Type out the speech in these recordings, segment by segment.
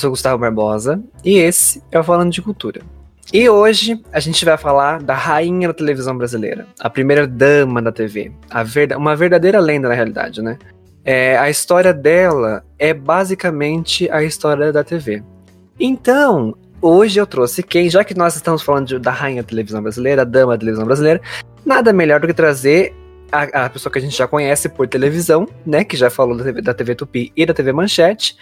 sou Gustavo Barbosa e esse é o Falando de Cultura. E hoje a gente vai falar da rainha da televisão brasileira, a primeira dama da TV, verda uma verdadeira lenda na realidade, né? É, a história dela é basicamente a história da TV. Então, hoje eu trouxe quem, já que nós estamos falando de, da rainha da televisão brasileira, a dama da televisão brasileira, nada melhor do que trazer a, a, pessoa que a gente já conhece por televisão, né? Que já falou da TV, da TV Tupi e da TV Manchete,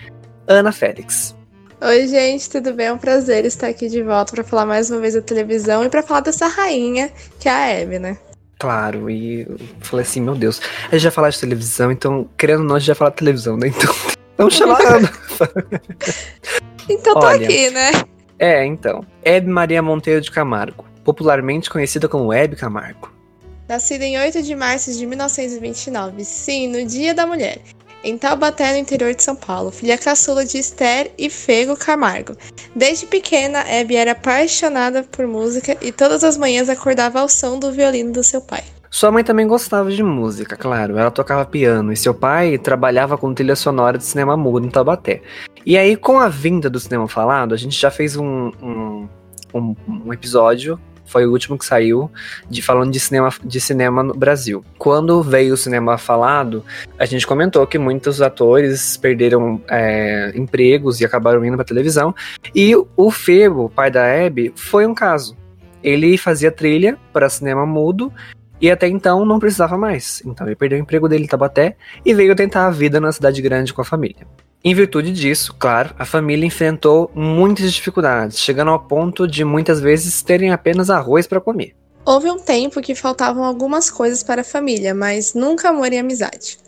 Ana Félix. Oi, gente, tudo bem? É um prazer estar aqui de volta para falar mais uma vez da televisão e para falar dessa rainha que é a Abby, né? Claro, e eu falei assim, meu Deus, a gente já falar de televisão, então, querendo não, gente já falar de televisão, né? Então, a Ana. então tô Olha, aqui, né? É, então. Hebe Maria Monteiro de Camargo, popularmente conhecida como Hebe Camargo. Nascida em 8 de março de 1929, sim, no Dia da Mulher em Taubaté, no interior de São Paulo, filha caçula de Esther e Fego Camargo. Desde pequena, Abby era apaixonada por música e todas as manhãs acordava ao som do violino do seu pai. Sua mãe também gostava de música, claro. Ela tocava piano e seu pai trabalhava com trilha sonora de cinema mudo em Taubaté. E aí, com a vinda do cinema falado, a gente já fez um, um, um, um episódio foi o último que saiu, de falando de cinema, de cinema no Brasil. Quando veio o cinema falado, a gente comentou que muitos atores perderam é, empregos e acabaram indo para televisão. E o Febo, pai da Abby, foi um caso. Ele fazia trilha para cinema mudo e até então não precisava mais. Então ele perdeu o emprego dele em Tabaté e veio tentar a vida na cidade grande com a família. Em virtude disso, claro, a família enfrentou muitas dificuldades, chegando ao ponto de muitas vezes terem apenas arroz para comer. Houve um tempo que faltavam algumas coisas para a família, mas nunca amor e amizade.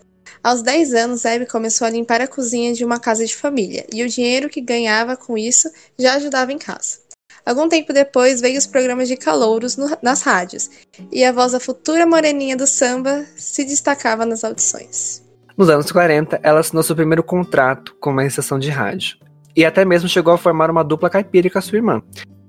Aos 10 anos, Abby começou a limpar a cozinha de uma casa de família, e o dinheiro que ganhava com isso já ajudava em casa. Algum tempo depois veio os programas de calouros no, nas rádios, e a voz da futura moreninha do samba se destacava nas audições. Nos anos 40, ela assinou seu primeiro contrato com uma estação de rádio. E até mesmo chegou a formar uma dupla caipira com a sua irmã.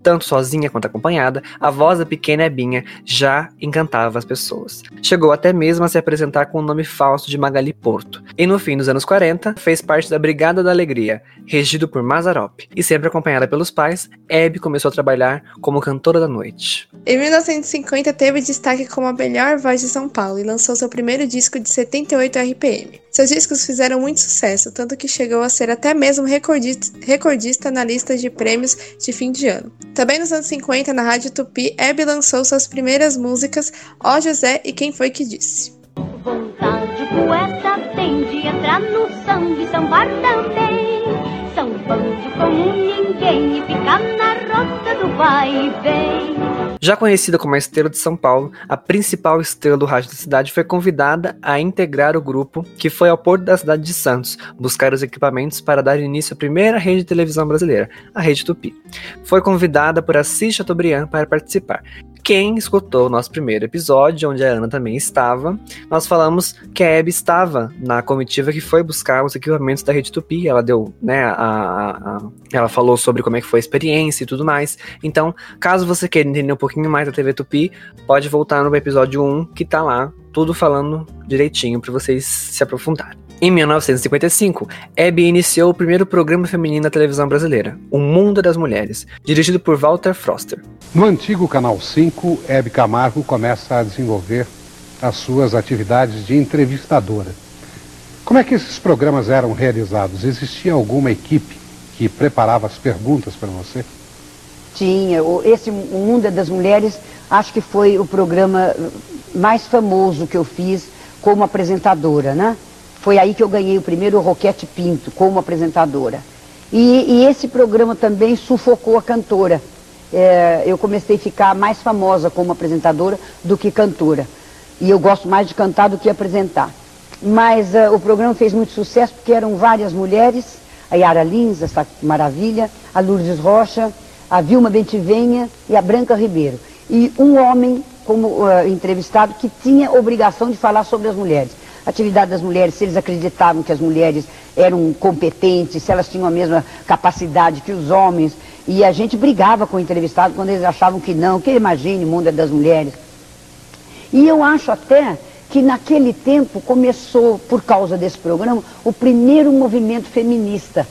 Tanto sozinha quanto acompanhada, a voz da pequena Ebinha já encantava as pessoas. Chegou até mesmo a se apresentar com o nome falso de Magali Porto. E no fim dos anos 40, fez parte da Brigada da Alegria, regido por Mazarop. E sempre acompanhada pelos pais, Hebe começou a trabalhar como cantora da noite. Em 1950, teve destaque como a melhor voz de São Paulo e lançou seu primeiro disco de 78 RPM. Seus discos fizeram muito sucesso, tanto que chegou a ser até mesmo recordista, recordista na lista de prêmios de fim de ano. Também nos anos 50, na Rádio Tupi, Hebe lançou suas primeiras músicas Ó José e Quem Foi Que Disse. Vontade poeta tem de entrar no samba e sambar também Como ninguém e ficar na rota do vai e vem já conhecida como a Estrela de São Paulo, a principal estrela do rádio da cidade foi convidada a integrar o grupo que foi ao porto da cidade de Santos buscar os equipamentos para dar início à primeira rede de televisão brasileira, a Rede Tupi. Foi convidada por Assis Chateaubriand para participar. Quem escutou o nosso primeiro episódio, onde a Ana também estava, nós falamos que a Abby estava na comitiva que foi buscar os equipamentos da Rede Tupi. Ela deu, né, a, ela falou sobre como é que foi a experiência e tudo mais. Então, caso você queira entender um pouquinho mais da TV Tupi, pode voltar no episódio 1, que tá lá, tudo falando direitinho para vocês se aprofundarem. Em 1955, Abby iniciou o primeiro programa feminino da televisão brasileira, O Mundo das Mulheres, dirigido por Walter Froster. No antigo Canal 5, Abby Camargo começa a desenvolver as suas atividades de entrevistadora. Como é que esses programas eram realizados? Existia alguma equipe que preparava as perguntas para você? Tinha. Esse Mundo das Mulheres, acho que foi o programa mais famoso que eu fiz como apresentadora, né? Foi aí que eu ganhei o primeiro Roquete Pinto como apresentadora. E, e esse programa também sufocou a cantora. É, eu comecei a ficar mais famosa como apresentadora do que cantora. E eu gosto mais de cantar do que apresentar. Mas uh, o programa fez muito sucesso porque eram várias mulheres, a Yara Lins, essa maravilha, a Lourdes Rocha, a Vilma Bentivenha e a Branca Ribeiro. E um homem como uh, entrevistado que tinha obrigação de falar sobre as mulheres atividade das mulheres, se eles acreditavam que as mulheres eram competentes, se elas tinham a mesma capacidade que os homens. E a gente brigava com o entrevistado quando eles achavam que não, que imagine, o mundo é das mulheres. E eu acho até que naquele tempo começou, por causa desse programa, o primeiro movimento feminista.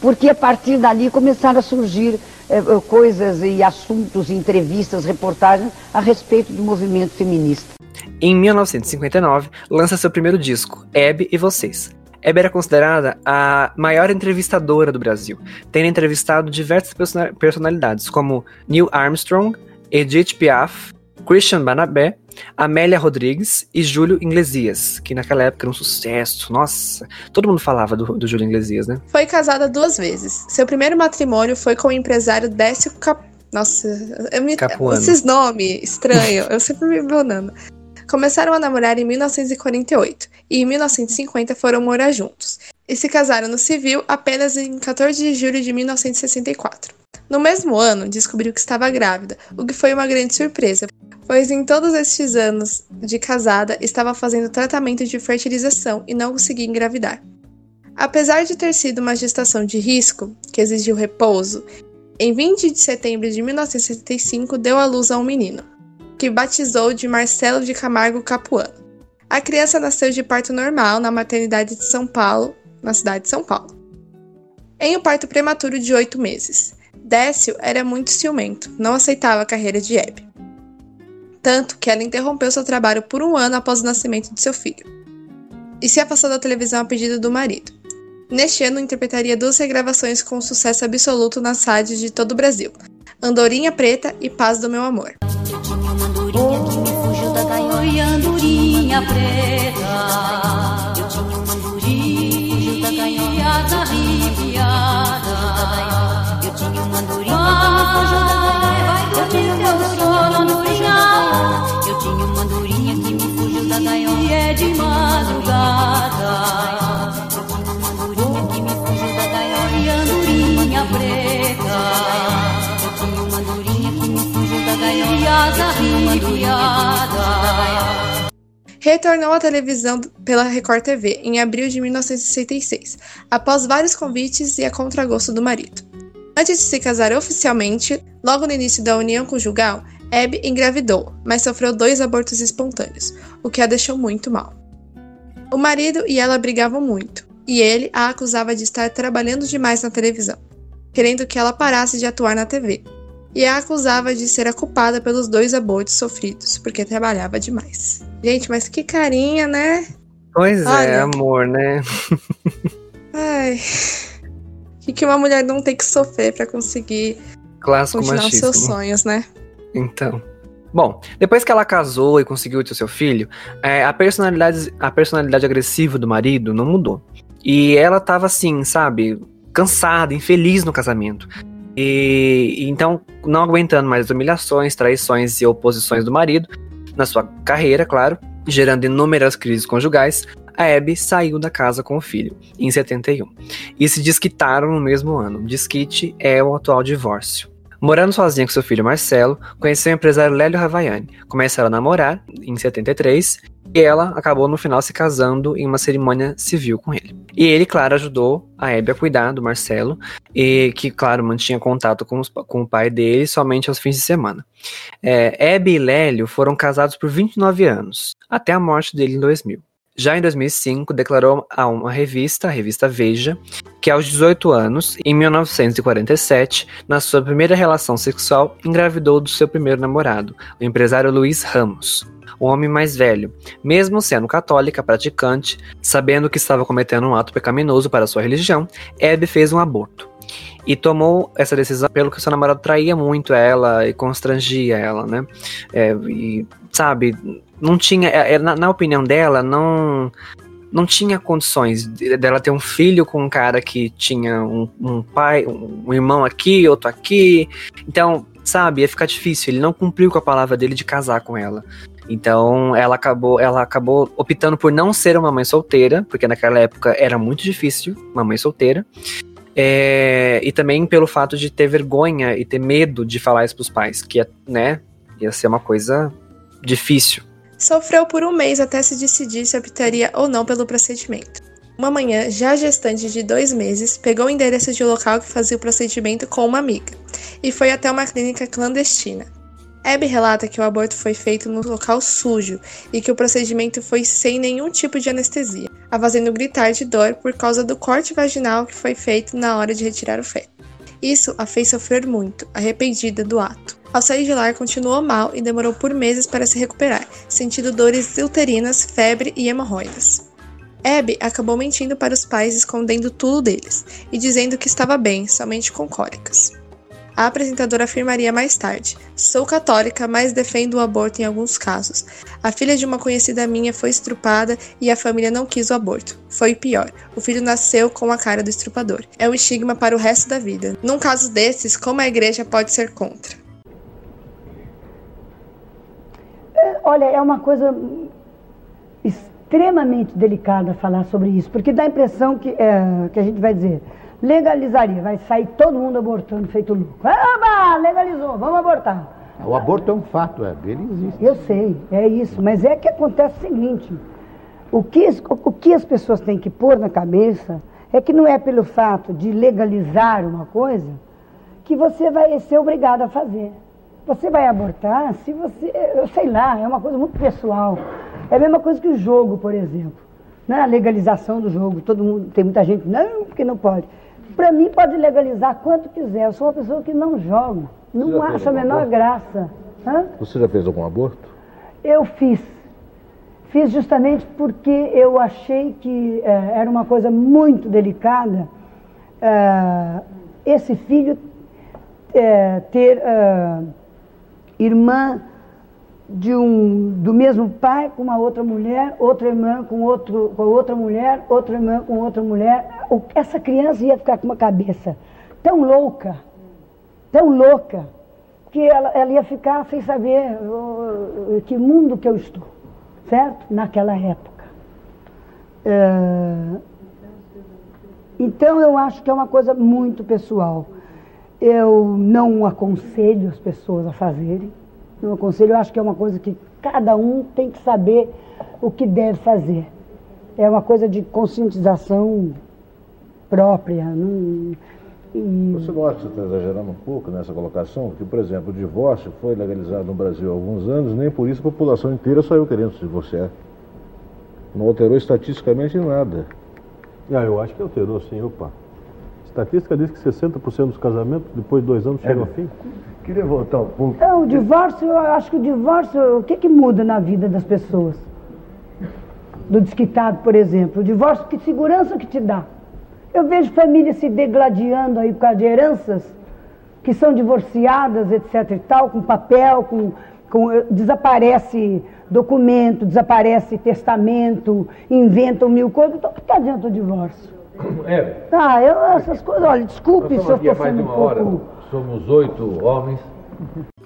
porque a partir dali começaram a surgir eh, coisas e assuntos, entrevistas, reportagens a respeito do movimento feminista. Em 1959, lança seu primeiro disco, Hebe e Vocês. Hebe era considerada a maior entrevistadora do Brasil, tendo entrevistado diversas personalidades como Neil Armstrong, Edith Piaf, Christian Banabé, Amélia Rodrigues e Júlio Iglesias, que naquela época era um sucesso. Nossa, todo mundo falava do, do Júlio Iglesias, né? Foi casada duas vezes. Seu primeiro matrimônio foi com o empresário Décio Cap... Nossa, eu me... esses nomes estranhos, eu sempre me bonando. Começaram a namorar em 1948 e em 1950 foram morar juntos. E se casaram no civil apenas em 14 de julho de 1964. No mesmo ano, descobriu que estava grávida, o que foi uma grande surpresa, pois em todos estes anos de casada estava fazendo tratamento de fertilização e não conseguia engravidar. Apesar de ter sido uma gestação de risco, que exigiu repouso, em 20 de setembro de 1975 deu à luz a um menino, que batizou de Marcelo de Camargo Capuano. A criança nasceu de parto normal na maternidade de São Paulo, na cidade de São Paulo. Em um parto prematuro de oito meses. Décio era muito ciumento, não aceitava a carreira de Hebe tanto que ela interrompeu seu trabalho por um ano após o nascimento de seu filho, e se afastou da televisão a pedido do marido. Neste ano, interpretaria duas regravações com sucesso absoluto nas rádios de todo o Brasil: Andorinha Preta e Paz do Meu Amor. Preta. Madrugada. Andorinha que me fugiu da gaiola e andorinha preta. Uma andorinha que me fugiu da gaiola e asa. Retornou à televisão pela Record TV em abril de 1966, após vários convites e a contragosto do marido. Antes de se casar oficialmente, logo no início da união conjugal, Abby engravidou, mas sofreu dois abortos espontâneos, o que a deixou muito mal. O marido e ela brigavam muito, e ele a acusava de estar trabalhando demais na televisão, querendo que ela parasse de atuar na TV, e a acusava de ser a culpada pelos dois abortos sofridos, porque trabalhava demais. Gente, mas que carinha, né? Pois é, Olha. é, amor, né? Ai. O que uma mulher não tem que sofrer para conseguir Clássico continuar machismo. seus sonhos, né? Então. Bom, depois que ela casou e conseguiu ter seu filho, é, a, personalidade, a personalidade agressiva do marido não mudou. E ela tava assim, sabe, cansada, infeliz no casamento. E então, não aguentando mais as humilhações, traições e oposições do marido, na sua carreira, claro, gerando inúmeras crises conjugais, a Abby saiu da casa com o filho, em 71. E se desquitaram no mesmo ano. Desquite é o atual divórcio. Morando sozinha com seu filho Marcelo, conheceu o empresário Lélio Ravaiani. Começaram a namorar em 73 e ela acabou no final se casando em uma cerimônia civil com ele. E ele, claro, ajudou a Hebe a cuidar do Marcelo, e que, claro, mantinha contato com, os, com o pai dele somente aos fins de semana. É, Hebe e Lélio foram casados por 29 anos, até a morte dele em 2000. Já em 2005, declarou a uma revista, a revista Veja, que aos 18 anos, em 1947, na sua primeira relação sexual, engravidou do seu primeiro namorado, o empresário Luiz Ramos, um homem mais velho. Mesmo sendo católica, praticante, sabendo que estava cometendo um ato pecaminoso para sua religião, Hebe fez um aborto. E tomou essa decisão pelo que seu namorado traía muito ela e constrangia ela, né? É, e, sabe, não tinha, é, é, na, na opinião dela, não não tinha condições dela ter um filho com um cara que tinha um, um, pai, um irmão aqui, outro aqui. Então, sabe, ia ficar difícil. Ele não cumpriu com a palavra dele de casar com ela. Então, ela acabou, ela acabou optando por não ser uma mãe solteira, porque naquela época era muito difícil uma mãe solteira. É, e também pelo fato de ter vergonha e ter medo de falar isso pros pais, que né, ia ser uma coisa difícil. Sofreu por um mês até se decidir se optaria ou não pelo procedimento. Uma manhã, já gestante de dois meses, pegou o endereço de um local que fazia o procedimento com uma amiga e foi até uma clínica clandestina. Abby relata que o aborto foi feito no local sujo e que o procedimento foi sem nenhum tipo de anestesia, a fazendo gritar de dor por causa do corte vaginal que foi feito na hora de retirar o feto. Isso a fez sofrer muito, arrependida do ato. Ao sair de lá, continuou mal e demorou por meses para se recuperar, sentindo dores uterinas, febre e hemorroidas. Abby acabou mentindo para os pais, escondendo tudo deles e dizendo que estava bem, somente com cólicas. A apresentadora afirmaria mais tarde: Sou católica, mas defendo o aborto em alguns casos. A filha de uma conhecida minha foi estrupada e a família não quis o aborto. Foi pior: o filho nasceu com a cara do estrupador. É um estigma para o resto da vida. Num caso desses, como a igreja pode ser contra? É, olha, é uma coisa extremamente delicada falar sobre isso, porque dá a impressão que, é, que a gente vai dizer legalizaria, vai sair todo mundo abortando feito louco. Ah, legalizou, vamos abortar. O aborto é um fato, é, ele existe. Eu sei, é isso, mas é que acontece o seguinte, o que, o que as pessoas têm que pôr na cabeça é que não é pelo fato de legalizar uma coisa que você vai ser obrigado a fazer. Você vai abortar se você, eu sei lá, é uma coisa muito pessoal. É a mesma coisa que o jogo, por exemplo. Né? A legalização do jogo. Todo mundo, tem muita gente, não, porque não pode. Para mim, pode legalizar quanto quiser. Eu sou uma pessoa que não joga. Não acho a menor aborto? graça. Hã? Você já fez algum aborto? Eu fiz. Fiz justamente porque eu achei que é, era uma coisa muito delicada é, esse filho é, ter irmã de um, do mesmo pai com uma outra mulher, outra irmã com, outro, com outra mulher, outra irmã com outra mulher. Essa criança ia ficar com uma cabeça tão louca, tão louca, que ela, ela ia ficar sem saber uh, que mundo que eu estou, certo? Naquela época. Uh, então eu acho que é uma coisa muito pessoal. Eu não aconselho as pessoas a fazerem no conselho, eu acho que é uma coisa que cada um tem que saber o que deve fazer. É uma coisa de conscientização própria. Não, e... Você não acha que você está exagerando um pouco nessa colocação? Que, por exemplo, o divórcio foi legalizado no Brasil há alguns anos, nem por isso a população inteira saiu querendo se divorciar. Não alterou estatisticamente nada. Ah, eu acho que alterou sim, opa. Estatística diz que 60% dos casamentos, depois de dois anos, chegam é. ao fim. Queria voltar um pouco. É, o divórcio, eu acho que o divórcio, o que, que muda na vida das pessoas? Do desquitado, por exemplo. O divórcio, que segurança que te dá? Eu vejo famílias se degladiando aí por causa de heranças, que são divorciadas, etc e tal, com papel, com, com desaparece documento, desaparece testamento, inventam mil coisas. Então, o que adianta o divórcio? É. Ah, eu, essas coisas, olha, desculpe se eu estou sendo um pouco... Hora somos oito homens.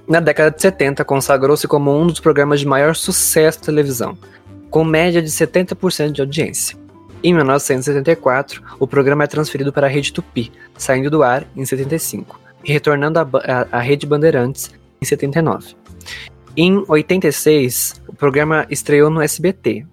Na década de 70, consagrou-se como um dos programas de maior sucesso de televisão, com média de 70% de audiência. Em 1974, o programa é transferido para a Rede Tupi, saindo do ar em 75 e retornando à Rede Bandeirantes em 79. Em 86, o programa estreou no SBT,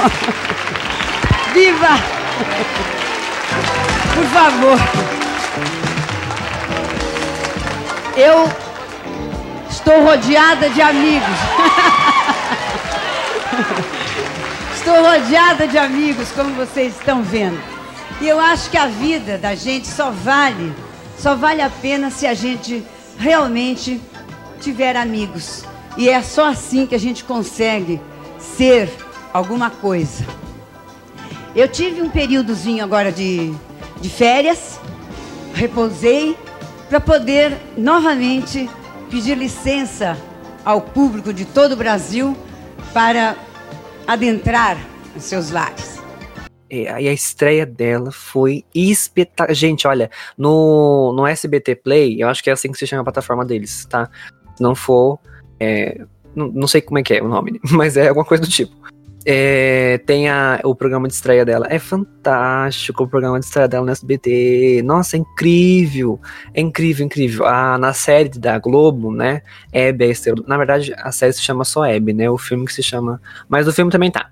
Viva! Por favor. Eu estou rodeada de amigos. Estou rodeada de amigos, como vocês estão vendo. E eu acho que a vida da gente só vale, só vale a pena se a gente realmente tiver amigos. E é só assim que a gente consegue ser alguma coisa. Eu tive um períodozinho agora de, de férias, repousei, para poder novamente pedir licença ao público de todo o Brasil para adentrar os seus lares. E a estreia dela foi espetacular. Gente, olha, no, no SBT Play, eu acho que é assim que se chama a plataforma deles, tá? Se não for, é, não, não sei como é que é o nome, mas é alguma coisa do tipo. É, tem a, o programa de estreia dela. É fantástico o programa de estreia dela no SBT. Nossa, é incrível. É incrível, incrível. A, na série da Globo, né? Hebe é a estrela. Na verdade, a série se chama só Hebe, né? O filme que se chama. Mas o filme também tá.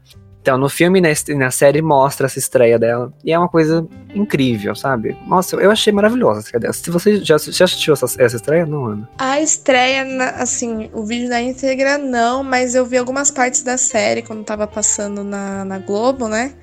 Então, no filme e na, série mostra essa estreia dela. E é uma coisa incrível, sabe? Nossa, eu achei maravilhosa essa dela. Se você já, já assistiu essa, essa estreia, não, Ana? A estreia, assim, o vídeo da íntegra não, mas eu vi algumas partes da série quando tava passando na, na Globo, né?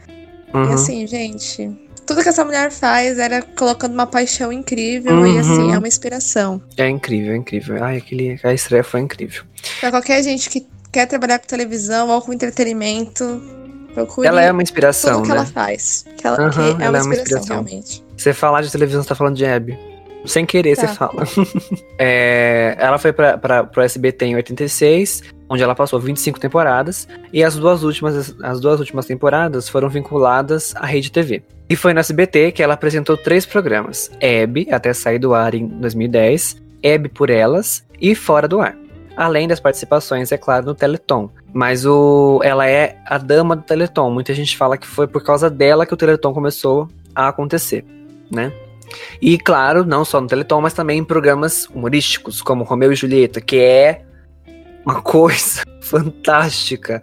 Uhum. E assim, gente, tudo que essa mulher faz era colocando uma paixão incrível uhum. e assim, é uma inspiração. É incrível, é incrível. Ai, aquele, a estreia foi incrível. Pra qualquer gente que quer trabalhar com televisão ou com entretenimento, Procure ela é uma inspiração, tudo né? que ela faz. Que ela, uhum, que é, uma, é uma inspiração, realmente. Você falar de televisão, você tá falando de Abby. Sem querer, tá. você fala. é, ela foi pra, pra, pro SBT em 86, onde ela passou 25 temporadas, e as duas últimas, as duas últimas temporadas foram vinculadas à Rede TV. E foi no SBT que ela apresentou três programas: Abby, até sair do ar em 2010, Abby por Elas e Fora do Ar além das participações, é claro, no Teleton. Mas o, ela é a dama do Teleton. Muita gente fala que foi por causa dela que o Teleton começou a acontecer, né? E claro, não só no Teleton, mas também em programas humorísticos, como Romeu e Julieta, que é uma coisa fantástica.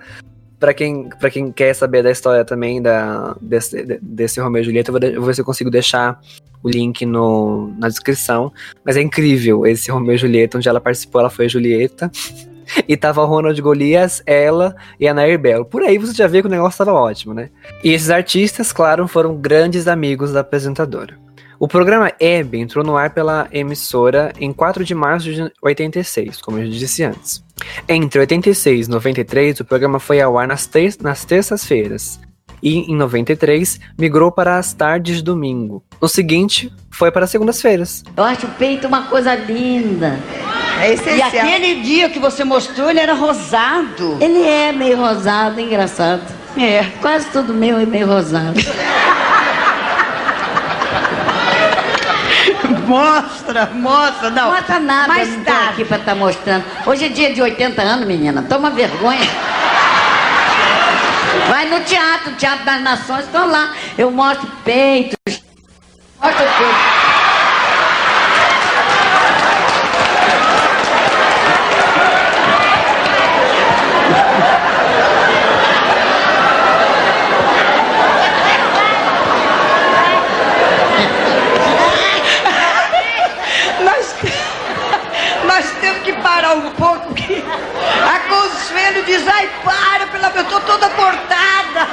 Para quem, pra quem quer saber da história também da, desse, desse Romeu e Julieta, eu vou, eu vou ver se eu consigo deixar o link no, na descrição. Mas é incrível esse Romeu e Julieta, onde ela participou, ela foi a Julieta. e tava o Ronald Golias, ela e a Nair Bell. Por aí você já vê que o negócio tava ótimo, né? E esses artistas, claro, foram grandes amigos da apresentadora. O programa Hebe entrou no ar pela emissora em 4 de março de 86, como eu disse antes. Entre 86 e 93, o programa foi ao ar nas, ter nas terças-feiras, e em 93 migrou para as tardes de domingo. No seguinte, foi para segundas-feiras. Eu acho o peito uma coisa linda. É essencial. E aquele dia que você mostrou, ele era rosado. Ele é meio rosado, engraçado. É. Quase tudo meu é meio rosado. mostra, mostra, não. Mostra nada, Mais não tarde. aqui pra estar tá mostrando. Hoje é dia de 80 anos, menina. Toma vergonha. Vai no teatro, Teatro das Nações, estou lá. Eu mostro peitos. Mostro tudo. parar um pouco que a Consuelo diz, ai para, pela eu tô toda cortada.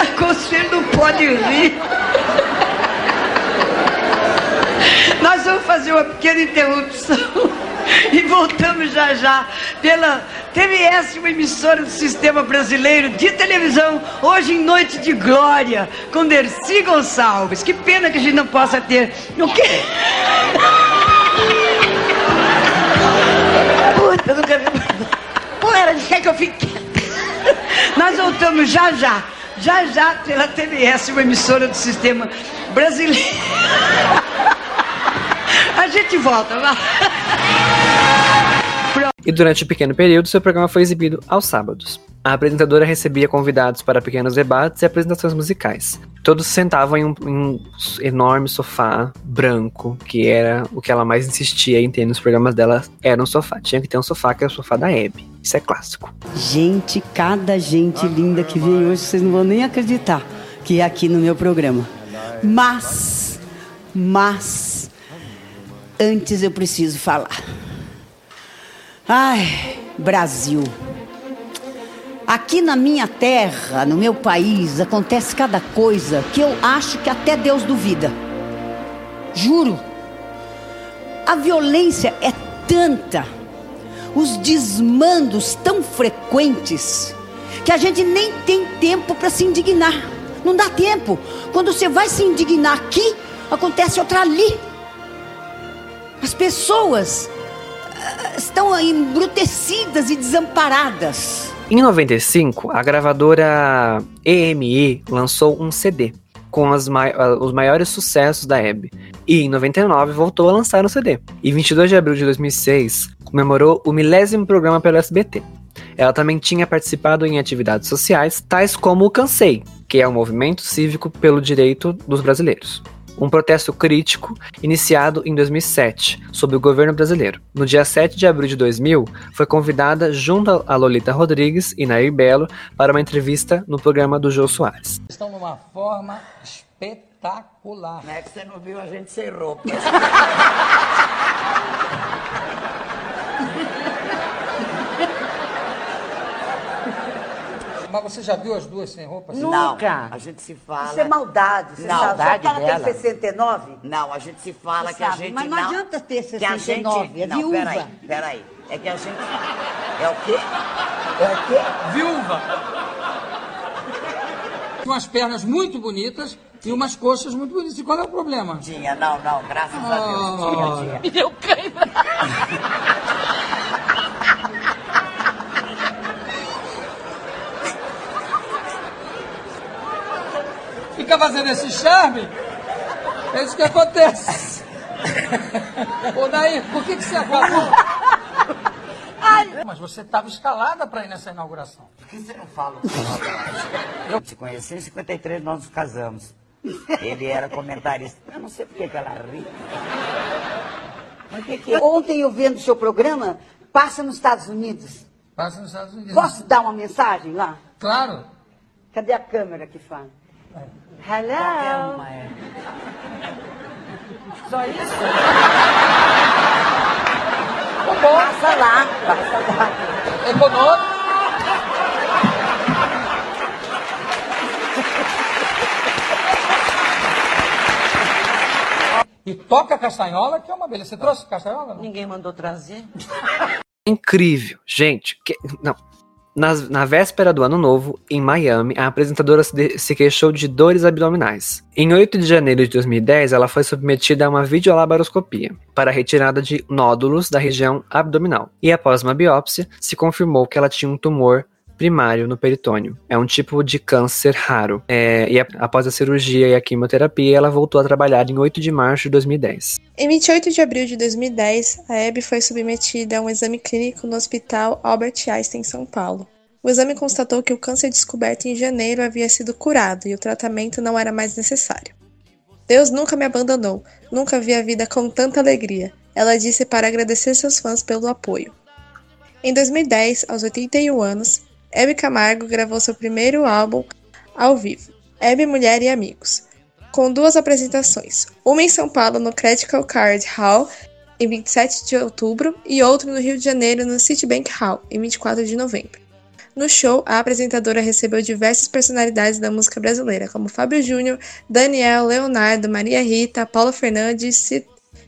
A Consuelo não pode rir. Nós vamos fazer uma pequena interrupção e voltamos já já pela TVS, uma emissora do Sistema Brasileiro de Televisão, hoje em Noite de Glória, com Dercy Gonçalves. Que pena que a gente não possa ter. O quê? Puta, eu nunca vi. Pô, de quer que eu fique. Nós voltamos já já. Já já pela TVS, uma emissora do Sistema Brasileiro. A gente volta, vai. e durante um pequeno período seu programa foi exibido aos sábados. A apresentadora recebia convidados para pequenos debates e apresentações musicais. Todos se sentavam em um, em um enorme sofá branco, que era o que ela mais insistia em ter nos programas dela, era um sofá. Tinha que ter um sofá, que é o sofá da Hebe. Isso é clássico. Gente, cada gente linda que veio hoje, vocês não vão nem acreditar que é aqui no meu programa. Mas, mas, antes eu preciso falar. Ai, Brasil. Aqui na minha terra, no meu país, acontece cada coisa que eu acho que até Deus duvida. Juro. A violência é tanta, os desmandos tão frequentes, que a gente nem tem tempo para se indignar. Não dá tempo. Quando você vai se indignar aqui, acontece outra ali. As pessoas ah, estão embrutecidas e desamparadas. Em 95, a gravadora EMI lançou um CD com mai os maiores sucessos da Hebe. E em 99 voltou a lançar um CD. E 22 de abril de 2006 comemorou o milésimo programa pelo SBT. Ela também tinha participado em atividades sociais, tais como o Cansei, que é um movimento cívico pelo direito dos brasileiros um protesto crítico iniciado em 2007 sob o governo brasileiro. No dia 7 de abril de 2000, foi convidada junto a Lolita Rodrigues e Nair Belo para uma entrevista no programa do Jô Soares. Estão numa forma espetacular. Não é que você não viu a gente sem roupa. Mas você já viu as duas sem roupa? Nunca. Não, a gente se fala. Isso é maldade. Você não, sabe? maldade Só que ela dela. tem 69? Não, a gente se fala Você que a sabe, gente mas não adianta ter que a 69, gente, é não, viúva. peraí, peraí. É que a gente... É o quê? É o quê? Viúva. Umas pernas muito bonitas e umas coxas muito bonitas. E qual é o problema? Tinha, não, não, graças a Deus. Ah. Tinha, tinha. Eu caí. Fica fazendo esse charme? É isso que acontece. Ô, Nair, por que, que você acabou? Mas você estava escalada para ir nessa inauguração. Por que você não fala? Eu te conheci em 53, nós nos casamos. Ele era comentarista. Eu não sei por que que ela ri. Mas que que é? Ontem eu vendo o seu programa, passa nos Estados Unidos. Passa nos Estados Unidos. Posso dar uma mensagem lá? Claro. Cadê a câmera que fala? Hello. Uma é. Só isso? Tá bom. Passa lá, passa lá. Econômico. E toca castanhola, que é uma beleza. Você trouxe castanhola? Não? Ninguém mandou trazer. Incrível, gente. Que, não. Na véspera do ano novo, em Miami, a apresentadora se, de- se queixou de dores abdominais. Em 8 de janeiro de 2010, ela foi submetida a uma videolaparoscopia para retirada de nódulos da região abdominal. E após uma biópsia, se confirmou que ela tinha um tumor primário no peritônio. É um tipo de câncer raro. É, e após a cirurgia e a quimioterapia, ela voltou a trabalhar em 8 de março de 2010. Em 28 de abril de 2010, a Hebe foi submetida a um exame clínico no Hospital Albert Einstein, em São Paulo. O exame constatou que o câncer descoberto em janeiro havia sido curado e o tratamento não era mais necessário. Deus nunca me abandonou, nunca vi a vida com tanta alegria, ela disse para agradecer seus fãs pelo apoio. Em 2010, aos 81 anos, Hebe Camargo gravou seu primeiro álbum ao vivo, Hebe Mulher e Amigos, com duas apresentações, uma em São Paulo no Critical Card Hall em 27 de outubro e outra no Rio de Janeiro no Citibank Hall em 24 de novembro. No show, a apresentadora recebeu diversas personalidades da música brasileira, como Fábio Júnior, Daniel, Leonardo, Maria Rita, Paula Fernandes,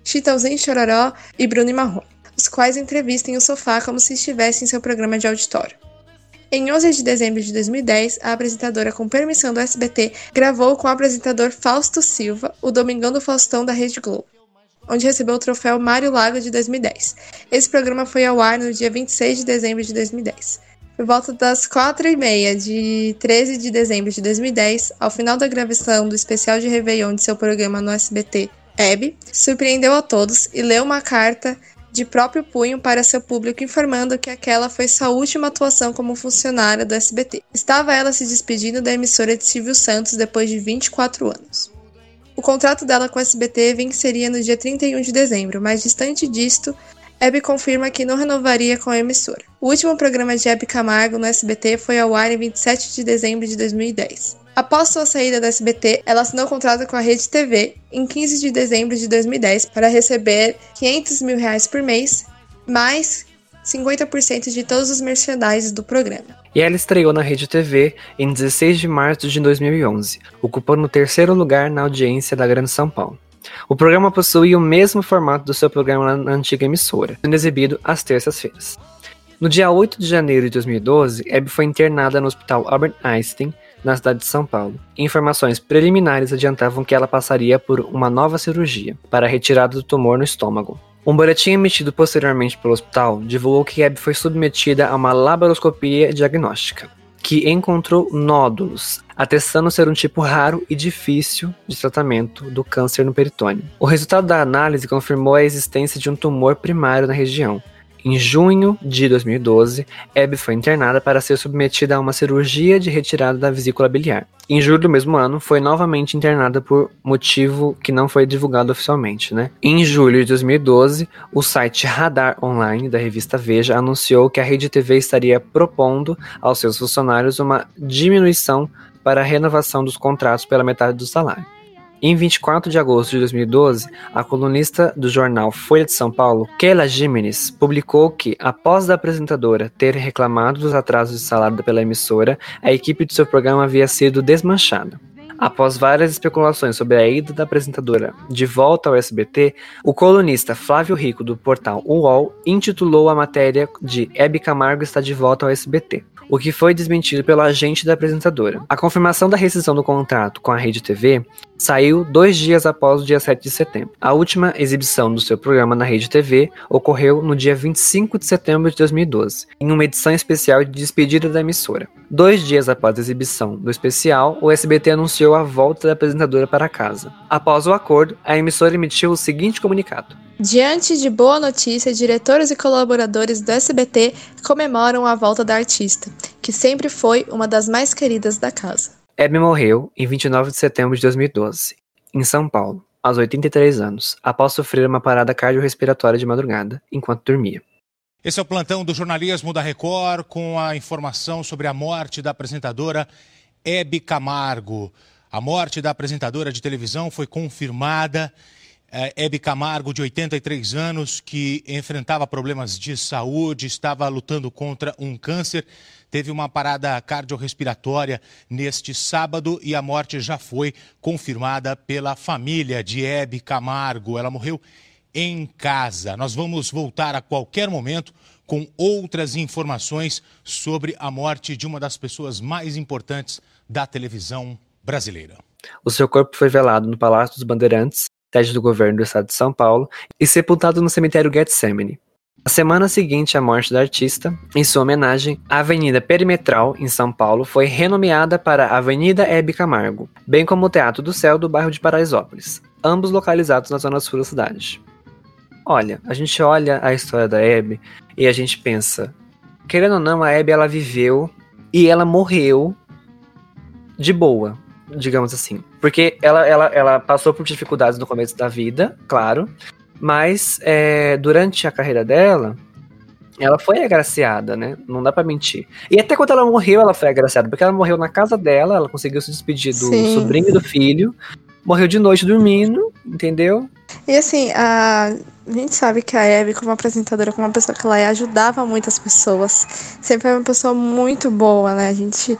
Chitãozinho Chororó e Bruno Marrone, os quais entrevistam um sofá como se estivessem em seu programa de auditório. Em 11 de dezembro de 2010, a apresentadora, com permissão do SBT, gravou com o apresentador Fausto Silva o Domingão do Faustão da Rede Globo, onde recebeu o troféu Mário Lago de 2010. Esse programa foi ao ar no dia 26 de dezembro de 2010. Por volta das 4h30 de 13 de dezembro de 2010, ao final da gravação do especial de Réveillon de seu programa no SBT, Hebe surpreendeu a todos e leu uma carta de próprio punho para seu público, informando que aquela foi sua última atuação como funcionária do SBT. Estava ela se despedindo da emissora de Silvio Santos depois de 24 anos. O contrato dela com o SBT venceria no dia 31 de dezembro, mas distante disto, Hebe confirma que não renovaria com a emissora. O último programa de Hebe Camargo no SBT foi ao ar em 27 de dezembro de 2010. Após sua saída da SBT, ela assinou contrato com a Rede TV em 15 de dezembro de 2010 para receber 500 mil reais por mês, mais 50% de todos os merchandising do programa. E ela estreou na Rede TV em 16 de março de 2011, ocupando o terceiro lugar na audiência da Grande São Paulo. O programa possuía o mesmo formato do seu programa na antiga emissora, sendo exibido às terças-feiras. No dia 8 de janeiro de 2012, Hebe foi internada no Hospital Albert Einstein, na cidade de São Paulo. Informações preliminares adiantavam que ela passaria por uma nova cirurgia para a retirada do tumor no estômago. Um boletim emitido posteriormente pelo hospital divulgou que Abby foi submetida a uma laparoscopia diagnóstica, que encontrou nódulos, atestando ser um tipo raro e difícil de tratamento do câncer no peritônio. O resultado da análise confirmou a existência de um tumor primário na região, em junho de 2012, Abby foi internada para ser submetida a uma cirurgia de retirada da vesícula biliar. Em julho do mesmo ano, foi novamente internada por motivo que não foi divulgado oficialmente, né? Em julho de 2012, o site Radar Online da revista Veja anunciou que a Rede TV estaria propondo aos seus funcionários uma diminuição para a renovação dos contratos pela metade do salário. Em 24 de agosto de 2012, a colunista do jornal Folha de São Paulo, Keila Jimenez, publicou que, após a apresentadora ter reclamado dos atrasos de salário pela emissora, a equipe de seu programa havia sido desmanchada. Após várias especulações sobre a ida da apresentadora de volta ao SBT, o colunista Flávio Rico, do portal UOL, intitulou a matéria de Hebe Camargo está de volta ao SBT o que foi desmentido pelo agente da apresentadora. A confirmação da rescisão do contrato com a Rede TV saiu dois dias após o dia 7 de setembro. A última exibição do seu programa na Rede TV ocorreu no dia 25 de setembro de 2012, em uma edição especial de despedida da emissora. Dois dias após a exibição do especial, o SBT anunciou a volta da apresentadora para casa. Após o acordo, a emissora emitiu o seguinte comunicado: Diante de boa notícia, diretores e colaboradores do SBT comemoram a volta da artista, que sempre foi uma das mais queridas da casa. Hebe morreu em 29 de setembro de 2012, em São Paulo, aos 83 anos, após sofrer uma parada cardiorrespiratória de madrugada, enquanto dormia. Esse é o plantão do jornalismo da Record com a informação sobre a morte da apresentadora Hebe Camargo. A morte da apresentadora de televisão foi confirmada é, Hebe Camargo, de 83 anos, que enfrentava problemas de saúde, estava lutando contra um câncer, teve uma parada cardiorrespiratória neste sábado e a morte já foi confirmada pela família de Hebe Camargo. Ela morreu em casa. Nós vamos voltar a qualquer momento com outras informações sobre a morte de uma das pessoas mais importantes da televisão brasileira. O seu corpo foi velado no Palácio dos Bandeirantes sede do governo do estado de São Paulo, e sepultado no cemitério Getsemane. Na semana seguinte à morte da artista, em sua homenagem, a Avenida Perimetral, em São Paulo, foi renomeada para Avenida Hebe Camargo, bem como o Teatro do Céu do bairro de Paraisópolis, ambos localizados na zona sul da cidade. Olha, a gente olha a história da Hebe e a gente pensa, querendo ou não, a Hebe ela viveu e ela morreu de boa, digamos assim. Porque ela, ela, ela passou por dificuldades no começo da vida, claro, mas é, durante a carreira dela, ela foi agraciada, né? Não dá para mentir. E até quando ela morreu, ela foi agraciada, porque ela morreu na casa dela, ela conseguiu se despedir do Sim. sobrinho e do filho, morreu de noite dormindo, entendeu? E assim, a, a gente sabe que a Abby, como apresentadora, como uma pessoa que ela é, ajudava muitas pessoas. Sempre foi uma pessoa muito boa, né? A gente.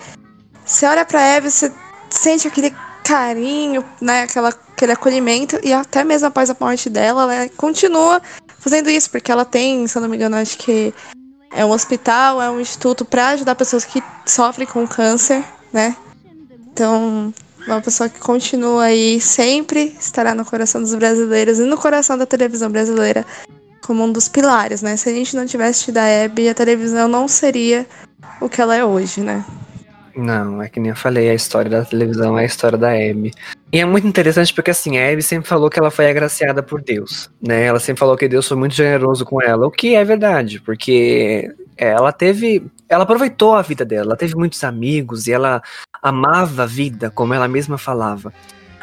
Você olha pra Abby, você sente aquele carinho, né, aquela, aquele acolhimento, e até mesmo após a morte dela, ela continua fazendo isso, porque ela tem, se eu não me engano, acho que é um hospital, é um instituto para ajudar pessoas que sofrem com câncer, né? Então, é uma pessoa que continua aí, sempre estará no coração dos brasileiros e no coração da televisão brasileira como um dos pilares, né? Se a gente não tivesse tido a Hebe, a televisão não seria o que ela é hoje, né? Não, é que nem eu falei, a história da televisão é a história da Abby. E é muito interessante porque assim, a Abby sempre falou que ela foi agraciada por Deus, né? Ela sempre falou que Deus foi muito generoso com ela, o que é verdade, porque ela teve, ela aproveitou a vida dela, ela teve muitos amigos e ela amava a vida, como ela mesma falava.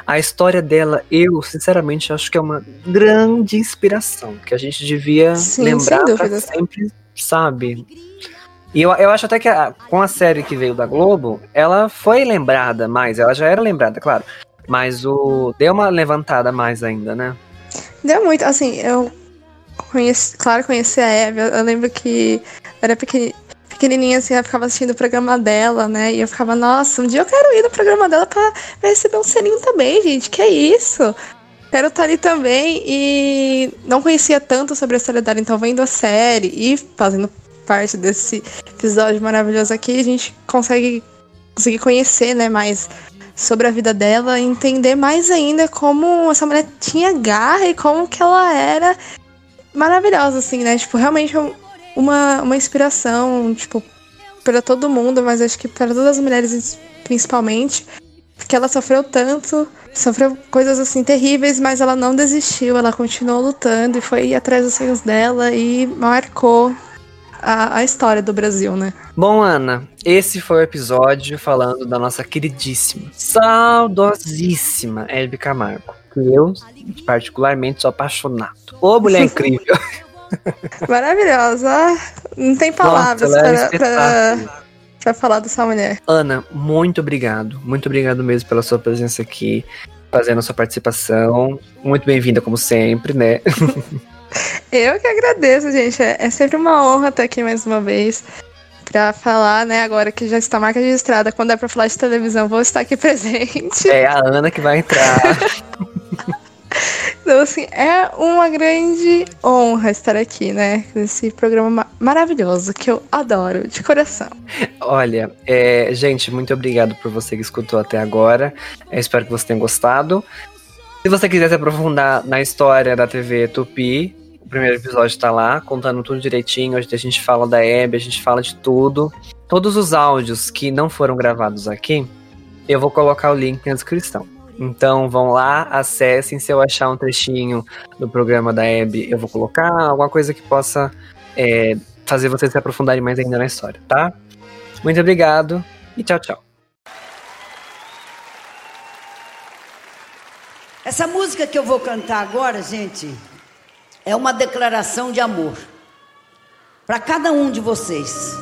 A história dela, eu sinceramente acho que é uma grande inspiração, que a gente devia Sim, lembrar pra dúvida. sempre, sabe? E eu, eu acho até que a- com a série que veio da Globo, ela foi lembrada mais, ela já era lembrada, claro. Mas o deu uma levantada mais ainda, né? Deu muito, assim, eu conheci, claro, conheci a Eve, eu, eu lembro que era pequeni- pequenininha, assim, eu ficava assistindo o programa dela, né, e eu ficava, nossa, um dia eu quero ir no programa dela pra receber um selinho também, gente, que é isso? Quero estar ali também, e não conhecia tanto sobre a história dela, então vendo a série e fazendo parte desse episódio maravilhoso aqui, a gente consegue conseguir conhecer, né, mais sobre a vida dela entender mais ainda como essa mulher tinha garra e como que ela era maravilhosa, assim, né? Tipo, realmente um- uma, uma inspiração, tipo, para todo mundo, mas acho que para todas as mulheres principalmente, porque ela sofreu tanto, sofreu coisas assim terríveis, mas ela não desistiu, ela continuou lutando e foi atrás dos sonhos dela e marcou a, a história do Brasil, né? Bom, Ana, esse foi o episódio falando da nossa queridíssima, saudosíssima Hebe Camargo. Que eu, particularmente, sou apaixonado. Ô, mulher incrível. Maravilhosa. Não tem palavras Nossa, é para, para falar dessa mulher. Ana, muito obrigado. Muito obrigado mesmo pela sua presença aqui, fazendo a sua participação. Muito bem-vinda, como sempre, né? Eu que agradeço, gente. É, é sempre uma honra estar aqui mais uma vez pra falar, né? Agora que já está marca registrada, quando é pra falar de televisão, vou estar aqui presente. É a Ana que vai entrar. Então, assim, é uma grande honra estar aqui, né? Nesse programa ma- maravilhoso que eu adoro, de coração. Olha, é, gente, muito obrigado por você que escutou até agora. Eu espero que você tenha gostado. Se você quiser se aprofundar na história da TV Tupi, o primeiro episódio tá lá, contando tudo direitinho. Hoje a gente fala da Hebe, a gente fala de tudo. Todos os áudios que não foram gravados aqui, eu vou colocar o link na descrição. Então vão lá, acessem. Se eu achar um trechinho do programa da Hebe, eu vou colocar alguma coisa que possa é, fazer vocês se aprofundarem mais ainda na história, tá? Muito obrigado e tchau, tchau. Essa música que eu vou cantar agora, gente, é uma declaração de amor para cada um de vocês.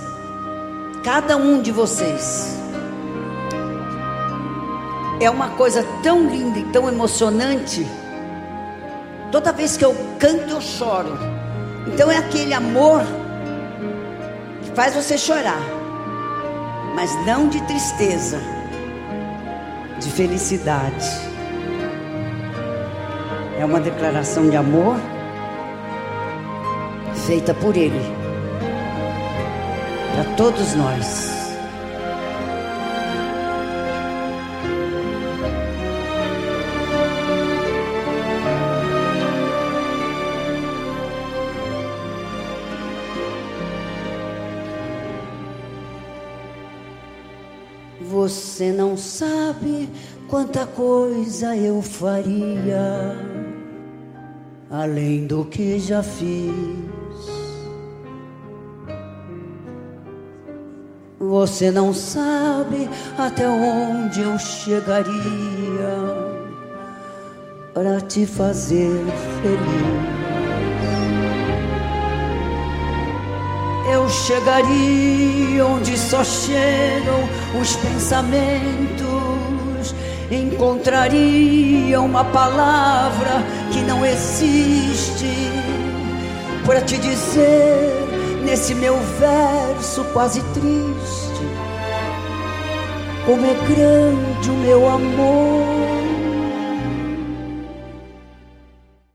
Cada um de vocês. É uma coisa tão linda e tão emocionante. Toda vez que eu canto, eu choro. Então é aquele amor que faz você chorar, mas não de tristeza, de felicidade. É uma declaração de amor feita por Ele, para todos nós. Você não sabe quanta coisa eu faria além do que já fiz. Você não sabe até onde eu chegaria para te fazer feliz. Eu chegaria onde só chegam os pensamentos. Encontraria uma palavra que não existe para te dizer nesse meu verso quase triste como é grande o meu amor.